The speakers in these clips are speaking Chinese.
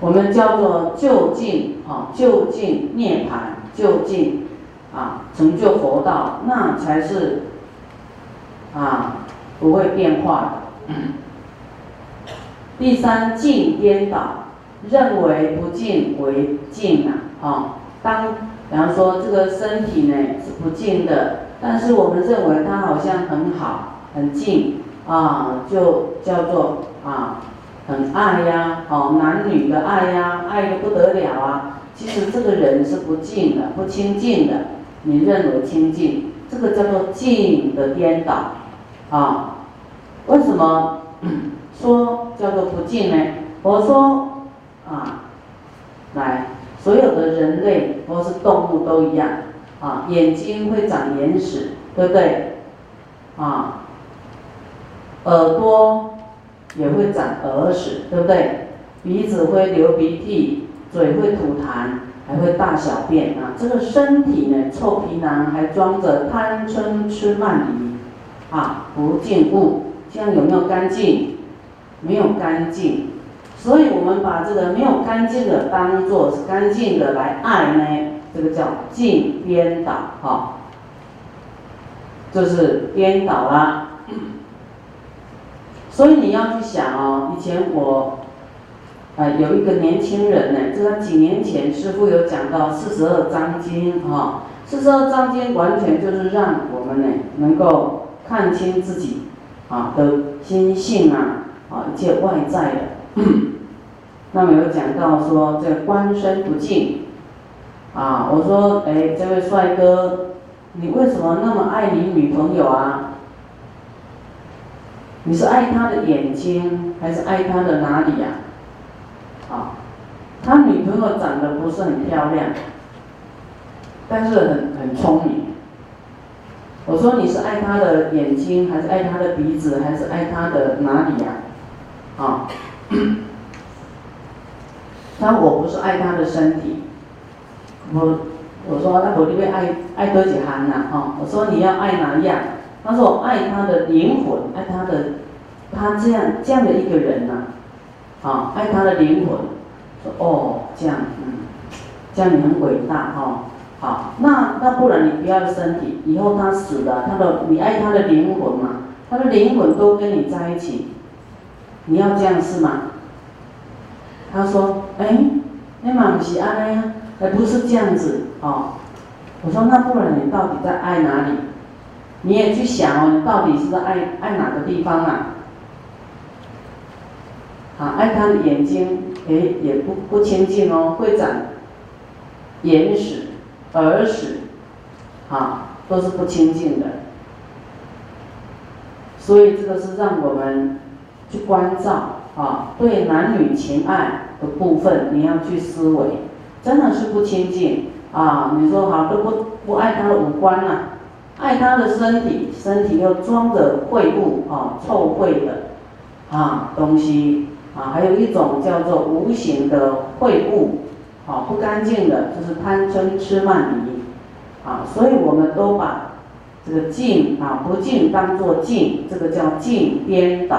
我们叫做就近啊，就近涅盘，就近啊，成就佛道，那才是啊不会变化的。第三，境颠倒，认为不净为净啊，啊，当比方说这个身体呢是不净的，但是我们认为它好像很好，很净啊，就叫做啊。很爱呀，哦，男女的爱呀，爱的不得了啊。其实这个人是不净的，不清净的。你认为清净，这个叫做净的颠倒，啊？为什么 说叫做不净呢？我说啊，来，所有的人类或是动物都一样，啊，眼睛会长眼屎，对不对？啊，耳朵。也会长耳屎，对不对？鼻子会流鼻涕，嘴会吐痰，还会大小便啊！这个身体呢，臭皮囊还装着贪嗔痴慢疑啊，不净物，这样有没有干净？没有干净，所以我们把这个没有干净的当做是干净的来爱呢，这个叫净颠倒哈，就是颠倒了。所以你要去想哦，以前我，呃，有一个年轻人呢，这个几年前师傅有讲到四十二章经哈，四十二章经完全就是让我们呢能够看清自己啊的心性啊，啊一切外在的。那么有讲到说这观身不净，啊，我说哎，这位帅哥，你为什么那么爱你女朋友啊？你是爱他的眼睛，还是爱他的哪里呀？啊，他女朋友长得不是很漂亮，但是很很聪明。我说你是爱他的眼睛，还是爱他的鼻子，还是爱他的哪里呀？啊，他我不是爱他的身体，我我说那我就会爱爱多几行呐，哈，我说你要爱哪样？他说爱他的灵魂，爱他的，他这样这样的一个人呐，啊，爱他的灵魂，说哦这样，嗯，这样你很伟大哈，好，那那不然你不要身体，以后他死了，他的你爱他的灵魂嘛，他的灵魂都跟你在一起，你要这样是吗？他说，哎，那嘛不是爱呀，还不是这样子哦，我说那不然你到底在爱哪里？你也去想哦，你到底是爱爱哪个地方啊？啊，爱他的眼睛，哎，也不不清净哦，会长眼屎、耳屎，啊，都是不清净的。所以这个是让我们去关照啊，对男女情爱的部分，你要去思维，真的是不清净啊！你说好都不不爱他的五官了。爱他的身体，身体又装着秽物啊，臭秽的啊东西啊，还有一种叫做无形的秽物啊，不干净的，就是贪嗔痴慢疑啊，所以我们都把这个净啊不净当做净，这个叫净颠倒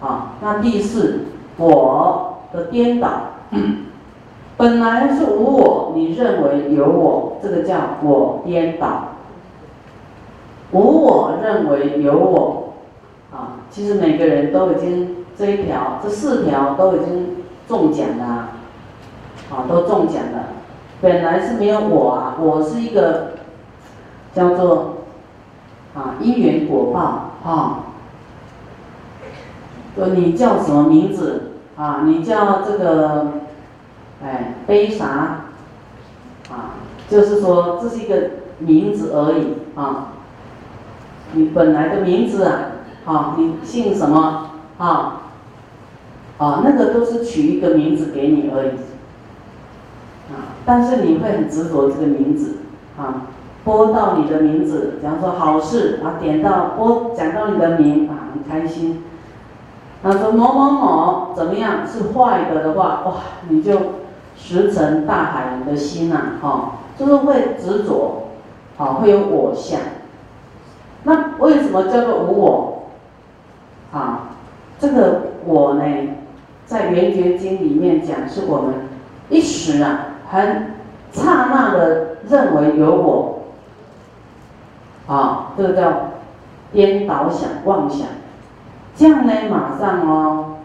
啊。那第四，我的颠倒，本来是无我，你认为有我，这个叫我颠倒。无我认为有我，啊，其实每个人都已经这一条、这四条都已经中奖了，啊，都中奖了。本来是没有我啊，我是一个叫做啊因缘果报啊。说你叫什么名字啊？你叫这个哎悲啥？啊，就是说这是一个名字而已啊。你本来的名字啊，好，你姓什么？啊，啊，那个都是取一个名字给你而已，啊，但是你会很执着这个名字，啊，播到你的名字，假如说好事，啊，点到播讲到你的名，啊，很开心。那说某某某怎么样是坏的的话，哇，你就石沉大海你的心呐，哈，就是会执着，好，会有我相。那为什么叫做无我？啊，这个我呢，在《圆觉经》里面讲，是我们一时啊，很刹那的认为有我，啊，这个叫颠倒想、妄想，这样呢，马上哦，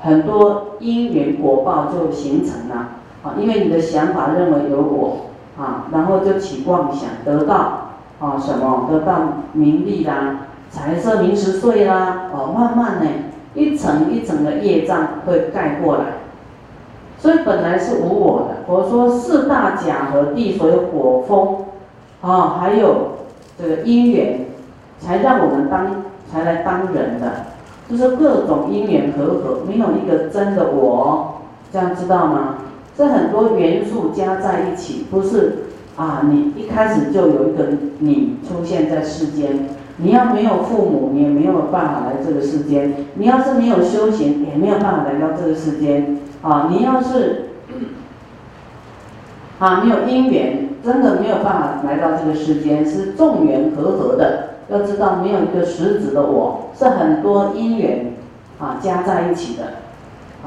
很多因缘果报就形成了，啊，因为你的想法认为有我，啊，然后就起妄想，得到啊什么？得到名利啦。财色名食睡啦，哦，慢慢呢，一层一层的业障会盖过来，所以本来是无我的。佛说四大假和地所有果风，啊，还有这个因缘，才让我们当才来当人的，就是各种因缘和合，没有一个真的我，这样知道吗？这很多元素加在一起，不是啊，你一开始就有一个你出现在世间。你要没有父母，你也没有办法来这个世间；你要是没有修行，也没有办法来到这个世间。啊，你要是啊没有因缘，真的没有办法来到这个世间，是众缘和合的。要知道，没有一个实质的我，是很多因缘啊加在一起的。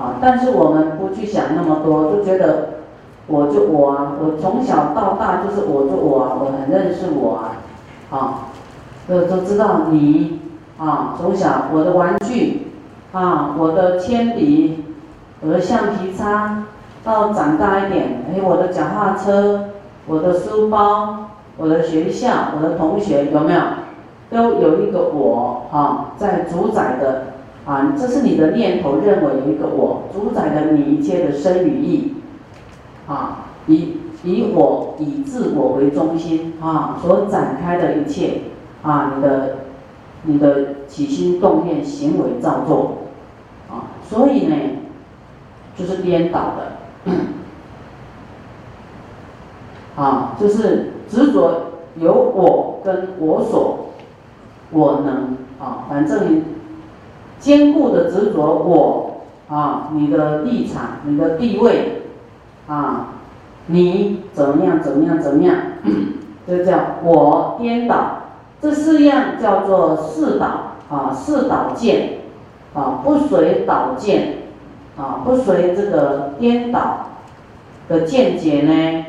啊，但是我们不去想那么多，就觉得我就我啊，我从小到大就是我就我啊，我很认识我啊，啊。都都知道你啊，从小我的玩具啊，我的铅笔，我的橡皮擦，到长大一点，哎，我的脚踏车，我的书包，我的学校，我的同学，有没有？都有一个我啊，在主宰的啊，这是你的念头认为有一个我主宰的你一切的生与意啊，以以我以自我为中心啊，所展开的一切。啊，你的你的起心动念、行为造作，啊，所以呢，就是颠倒的，啊，就是执着有我跟我所，我能啊，反正你坚固的执着我啊，你的立场、你的地位啊，你怎么样怎么样怎么样，就叫我颠倒。这四样叫做四倒啊，四倒见啊，不随倒见啊，不随这个颠倒的见解呢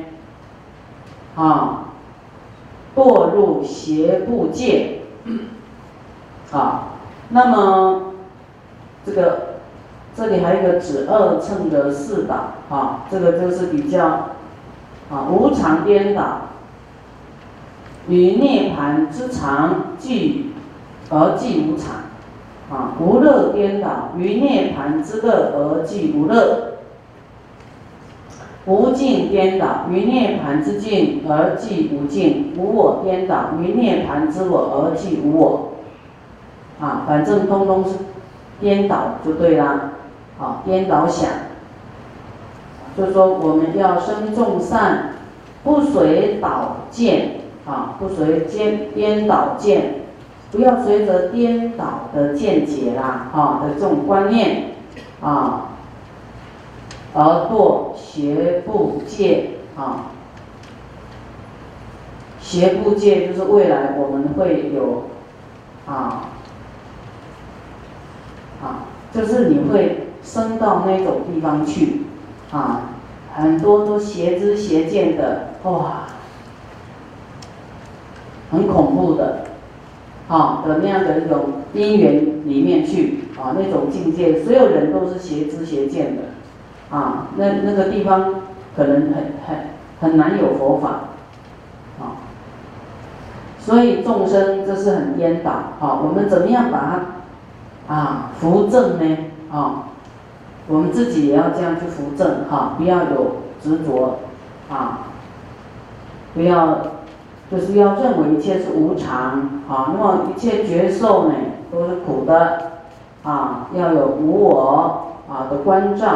啊，堕入邪不界啊。那么这个这里还有一个指二乘的四导啊，这个就是比较啊无常颠倒。与涅盘之常即而寂无常，啊，无乐颠倒；与涅盘之乐而寂无乐，无尽颠倒；与涅盘之尽而寂无尽，无我颠倒；与涅盘之我而寂无我，啊，反正通通是颠倒就对啦，啊，颠倒想，就是说我们要生众善，不随导见。啊，不随颠颠倒见，不要随着颠倒的见解啦，哈的这种观念，啊，而堕邪不戒。啊，邪不戒就是未来我们会有，啊，啊，就是你会升到那种地方去，啊，很多都邪知邪见的，哇。很恐怖的，啊的那样的一种因缘里面去啊，那种境界，所有人都是邪知邪见的，啊，那那个地方可能很很很难有佛法，啊，所以众生这是很颠倒，啊，我们怎么样把它啊扶正呢？啊，我们自己也要这样去扶正，哈，不要有执着，啊，不要。就是要认为一切是无常，啊，那么一切觉受呢都是苦的，啊，要有无我啊的关照，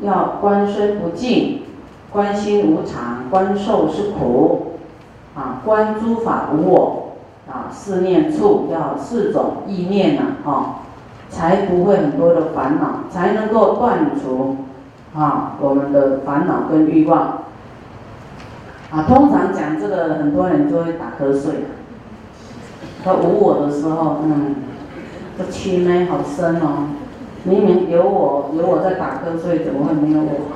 要观身不净，观心无常，观受是苦，啊，观诸法无我，啊，四念处要四种意念呐，啊，才不会很多的烦恼，才能够断除啊我们的烦恼跟欲望。啊，通常讲这个，很多人就会打瞌睡。他无我的时候，嗯，这气呢好深哦，明明有我，有我在打瞌睡，怎么会没有我？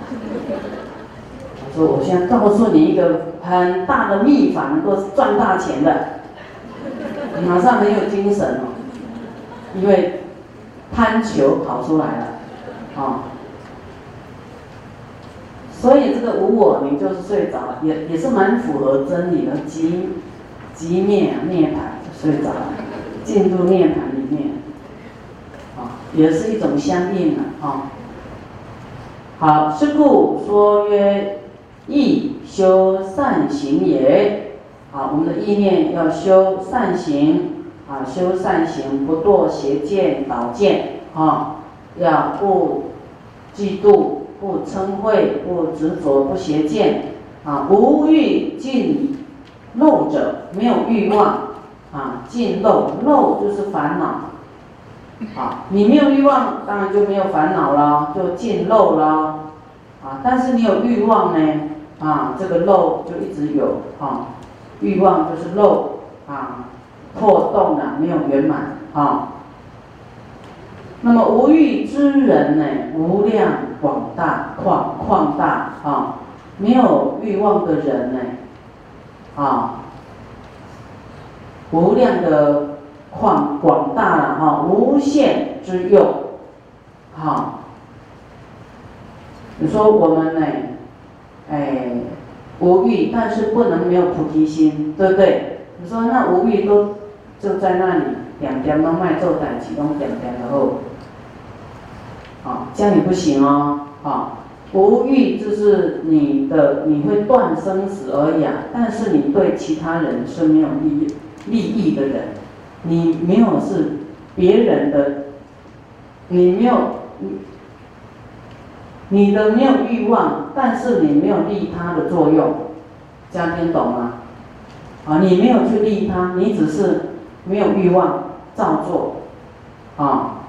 我说我现在告诉你一个很大的秘法，能够赚大钱的，马上很有精神哦，因为贪求跑出来了，啊，所以这个无我，你就是睡着了，也也是蛮符合真理的，即即灭涅槃，睡着了，进入涅槃里面。啊也是一种相应的啊。好，是故说曰：意修善行也。好，我们的意念要修善行啊，修善行不堕邪见导见啊，要不嫉妒、不嗔恚、不执着、不邪见啊，无欲尽漏者，没有欲望啊，尽漏漏就是烦恼。啊，你没有欲望，当然就没有烦恼了，就尽漏了。啊，但是你有欲望呢，啊，这个漏就一直有啊，欲望就是漏啊，破洞了，没有圆满啊。那么无欲之人呢，无量广大旷旷大啊，没有欲望的人呢，啊，无量的。旷广大了哈，无限之用，哈。你说我们呢，哎，无欲，但是不能没有菩提心，对不对？你说那无欲都就在那里，两边都卖做胆启动两边然后，啊，这样也不行哦，啊，无欲就是你的，你会断生死而已啊，但是你对其他人是没有利益利益的人。你没有是别人的，你没有你你的没有欲望，但是你没有利他的作用，这样听懂吗？啊，你没有去利他，你只是没有欲望照做，啊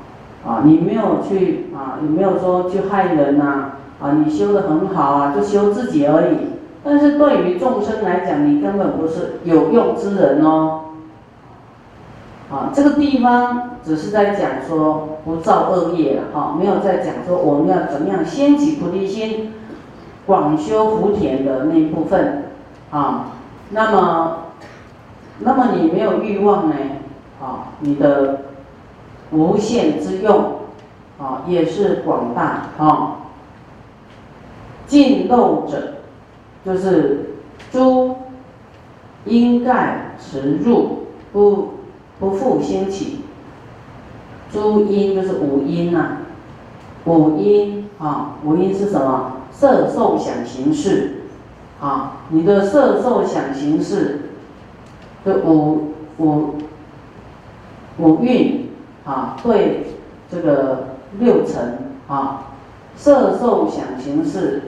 啊，你没有去啊，你没有说去害人呐，啊，你修的很好啊，就修自己而已。但是对于众生来讲，你根本不是有用之人哦。啊，这个地方只是在讲说不造恶业，哈，没有在讲说我们要怎么样掀起菩提心，广修福田的那一部分，啊，那么，那么你没有欲望呢，啊，你的无限之用，啊，也是广大，啊，尽漏者，就是诸因盖持入不。不复兴起，诸因就是五因呐，五因啊，五因是什么？色受想行识，啊，你的色受想行识，的五五五蕴啊，对这个六尘啊，色受想行识，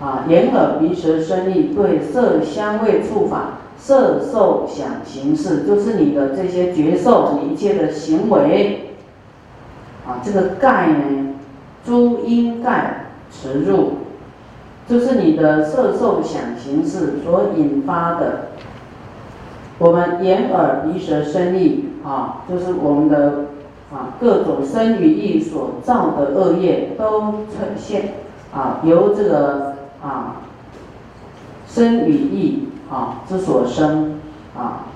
啊，眼耳鼻舌身意对色香味触法。色受想行识，就是你的这些觉受，你一切的行为，啊，这个盖呢，诸因盖持入，就是你的色受想行识所引发的，我们眼耳鼻舌身意啊，就是我们的啊各种身语意所造的恶业，都呈现啊由这个啊身语意。啊，之所生，啊，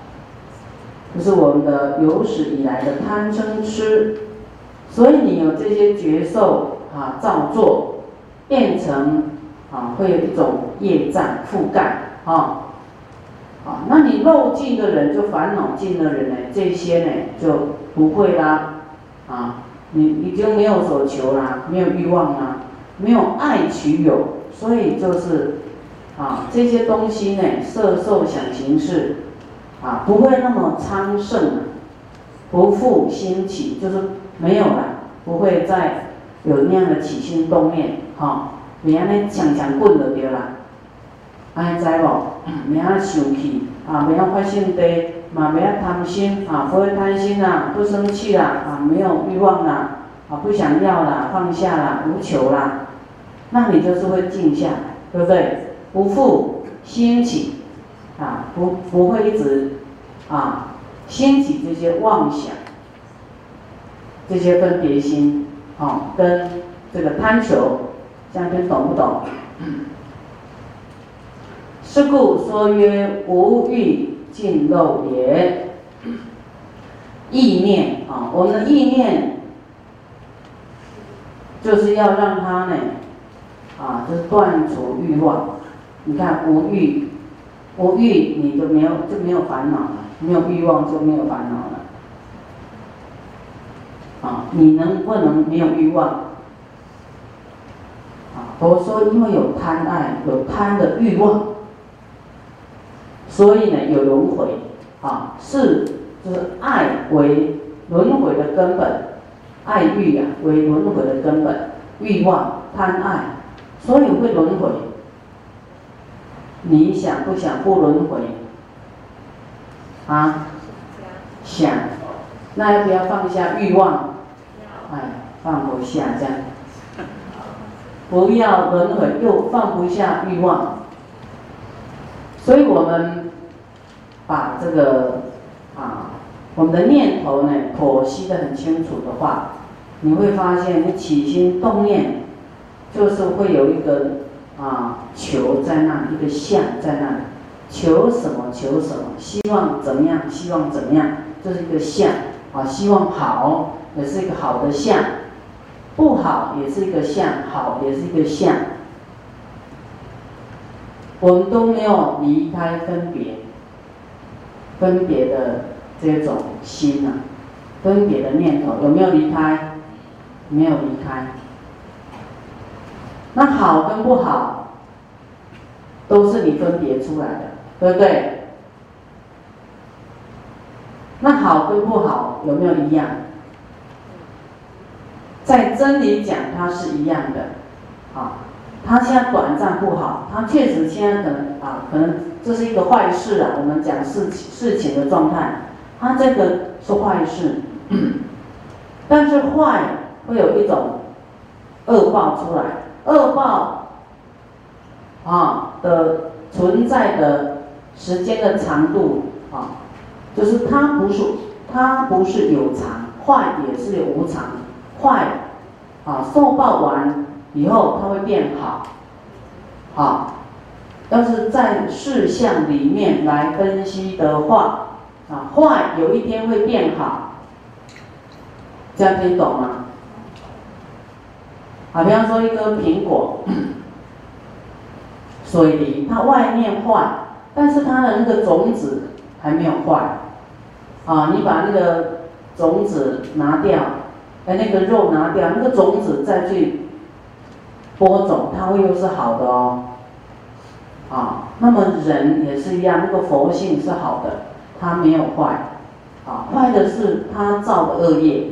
这是我们的有史以来的贪嗔痴，所以你有这些觉受啊，造作，变成啊，会有一种业障覆盖，啊，啊，那你漏尽的人，就烦恼尽的人呢，这些呢就不会啦，啊，你你就没有所求啦，没有欲望啦，没有爱取有，所以就是。啊，这些东西呢，色受想行识，啊，不会那么昌盛，不复兴起，就是没有了，不会再有那样的起心动念，哈，别安尼强强滚就对啦，安尼知无？别安生气，啊，别安发性地，嘛别安贪心，啊，不会贪心啦，不生气啦，啊，没有欲望啦，啊，不想要啦，放下啦，无求啦，那你就是会静下来，对不对？不复兴起，啊，不不会一直啊兴起这些妄想，这些分别心，啊，跟这个贪求，这样听懂不懂？是故说曰：无欲尽漏也。意念啊，我们的意念就是要让它呢，啊，就是断除欲望。你看无欲，无欲你就没有就没有烦恼了，没有欲望就没有烦恼了。啊，你能不能没有欲望？啊，佛说因为有贪爱，有贪的欲望，所以呢有轮回。啊，是就是爱为轮回的根本，爱欲呀为轮回的根本，欲望贪爱，所以会轮回。你想不想不轮回？啊？想。那要不要放下欲望？哎，放不下这样。不要轮回，又放不下欲望。所以我们把这个啊，我们的念头呢剖析的很清楚的话，你会发现你起心动念，就是会有一个。啊，求在那一个相在那里，求什么求什么，希望怎么样，希望怎么样，这是一个相啊，希望好也是一个好的相，不好也是一个相，好也是一个相，我们都没有离开分别，分别的这种心呐，分别的念头有没有离开？没有离开。那好跟不好，都是你分别出来的，对不对？那好跟不好有没有一样？在真理讲，它是一样的，啊，它现在短暂不好，它确实现在可能啊，可能这是一个坏事啊。我们讲事情事情的状态，它这个是坏事，但是坏会有一种恶报出来。恶报啊的存在的时间的长度啊，就是它不是它不是有常，坏也是有无常，坏啊受报完以后它会变好，啊，要是在事项里面来分析的话啊，坏有一天会变好，这样听懂吗？好，比方说一个苹果，水梨，它外面坏，但是它的那个种子还没有坏。啊，你把那个种子拿掉，哎，那个肉拿掉，那个种子再去播种，它会又是好的哦。啊，那么人也是一样，那个佛性是好的，它没有坏。啊，坏的是他造的恶业，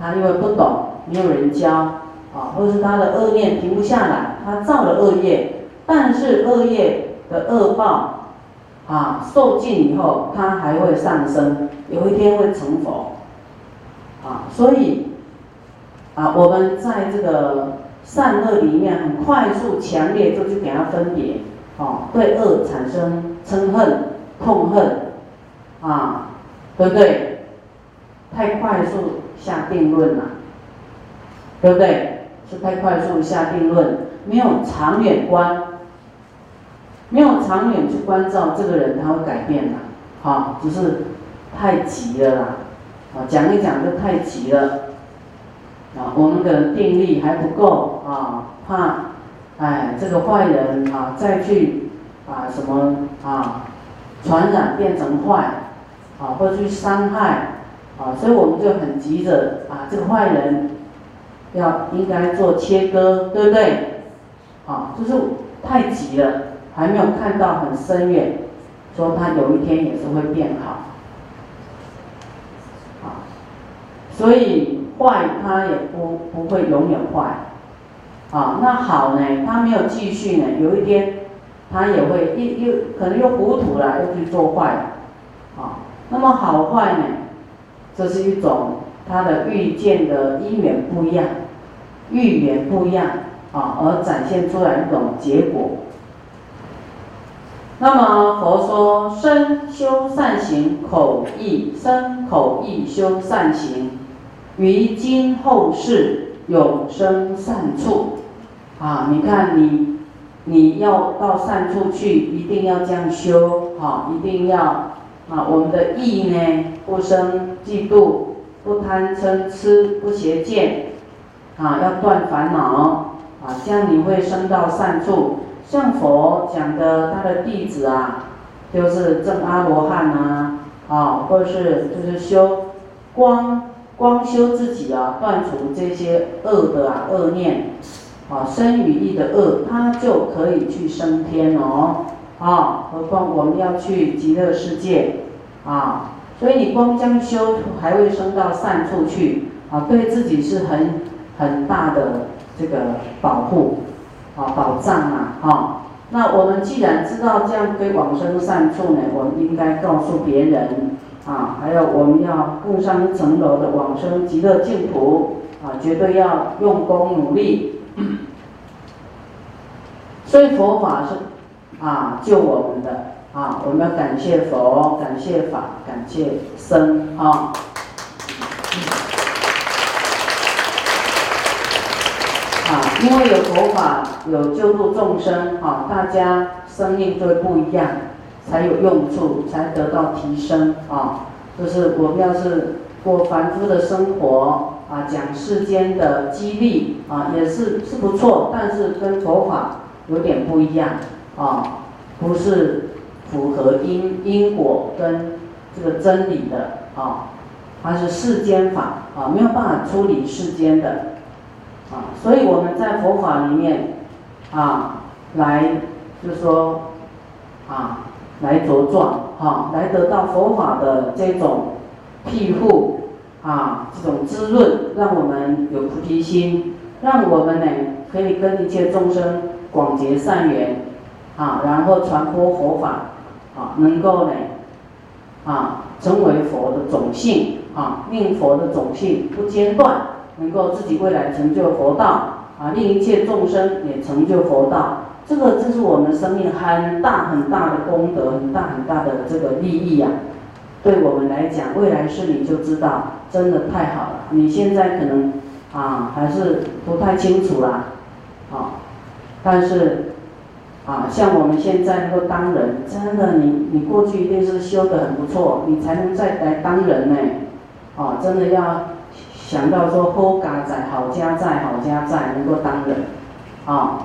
他因为不懂，没有人教。啊，或者是他的恶念停不下来，他造了恶业，但是恶业的恶报，啊，受尽以后，他还会上升，有一天会成佛，啊，所以，啊，我们在这个善恶里面很快速、强烈就去给他分别，哦，对恶产生嗔恨、痛恨，啊，对不对？太快速下定论了，对不对？是太快速下定论，没有长远观，没有长远去关照这个人，他会改变的，好，只是太急了啦，啊，讲一讲就太急了，啊，我们的定力还不够啊，怕，哎，这个坏人啊再去啊什么啊传染变成坏，啊或者去伤害，啊，所以我们就很急着啊这个坏人。要应该做切割，对不对？啊，就是太急了，还没有看到很深远，说他有一天也是会变好，啊，所以坏他也不不会永远坏，啊，那好呢，他没有继续呢，有一天他也会又又可能又糊涂了，又去做坏，啊，那么好坏呢，这是一种。他的遇见的因缘不一样，遇缘不一样啊，而展现出来一种结果。那么佛说身修善行，口意身口意修善行，于今后世永生善处，啊，你看你你要到善处去，一定要这样修，哈，一定要啊，我们的意呢，不生嫉妒，不贪嗔痴，不邪见，啊，要断烦恼，啊，这样你会升到善处。像佛讲的，他的弟子啊，就是正阿罗汉呐，啊，或者是就是修光光修自己啊，断除这些恶的啊恶念，啊生与意的恶，他就可以去升天哦，啊，何况我们要去极乐世界，啊，所以你光将修还会升到善处去，啊，对自己是很很大的这个保护。啊，保障啊，哈，那我们既然知道这样可以往生善处呢，我们应该告诉别人啊，还有我们要更上一层楼的往生极乐净土啊，绝对要用功努力。所以佛法是啊救我们的啊，我们要感谢佛，感谢法，感谢僧啊。啊，因为有佛法，有救度众生，啊，大家生命就会不一样，才有用处，才得到提升，啊，就是我们要是过凡夫的生活，啊，讲世间的激励，啊，也是是不错，但是跟佛法有点不一样，啊，不是符合因因果跟这个真理的，啊，它是世间法，啊，没有办法处理世间的。啊，所以我们在佛法里面，啊，来就说，啊，来茁壮，哈，来得到佛法的这种庇护，啊，这种滋润，让我们有菩提心，让我们呢可以跟一切众生广结善缘，啊，然后传播佛法，啊，能够呢，啊，成为佛的种性，啊，令佛的种性不间断。能够自己未来成就佛道啊，令一切众生也成就佛道，这个这是我们生命很大很大的功德，很大很大的这个利益呀。对我们来讲，未来是你就知道，真的太好了。你现在可能啊还是不太清楚啦，啊，但是啊像我们现在能够当人，真的你你过去一定是修得很不错，你才能再来当人呢，啊，真的要。想到说，好家在，好家在，好家在，能够当人，啊。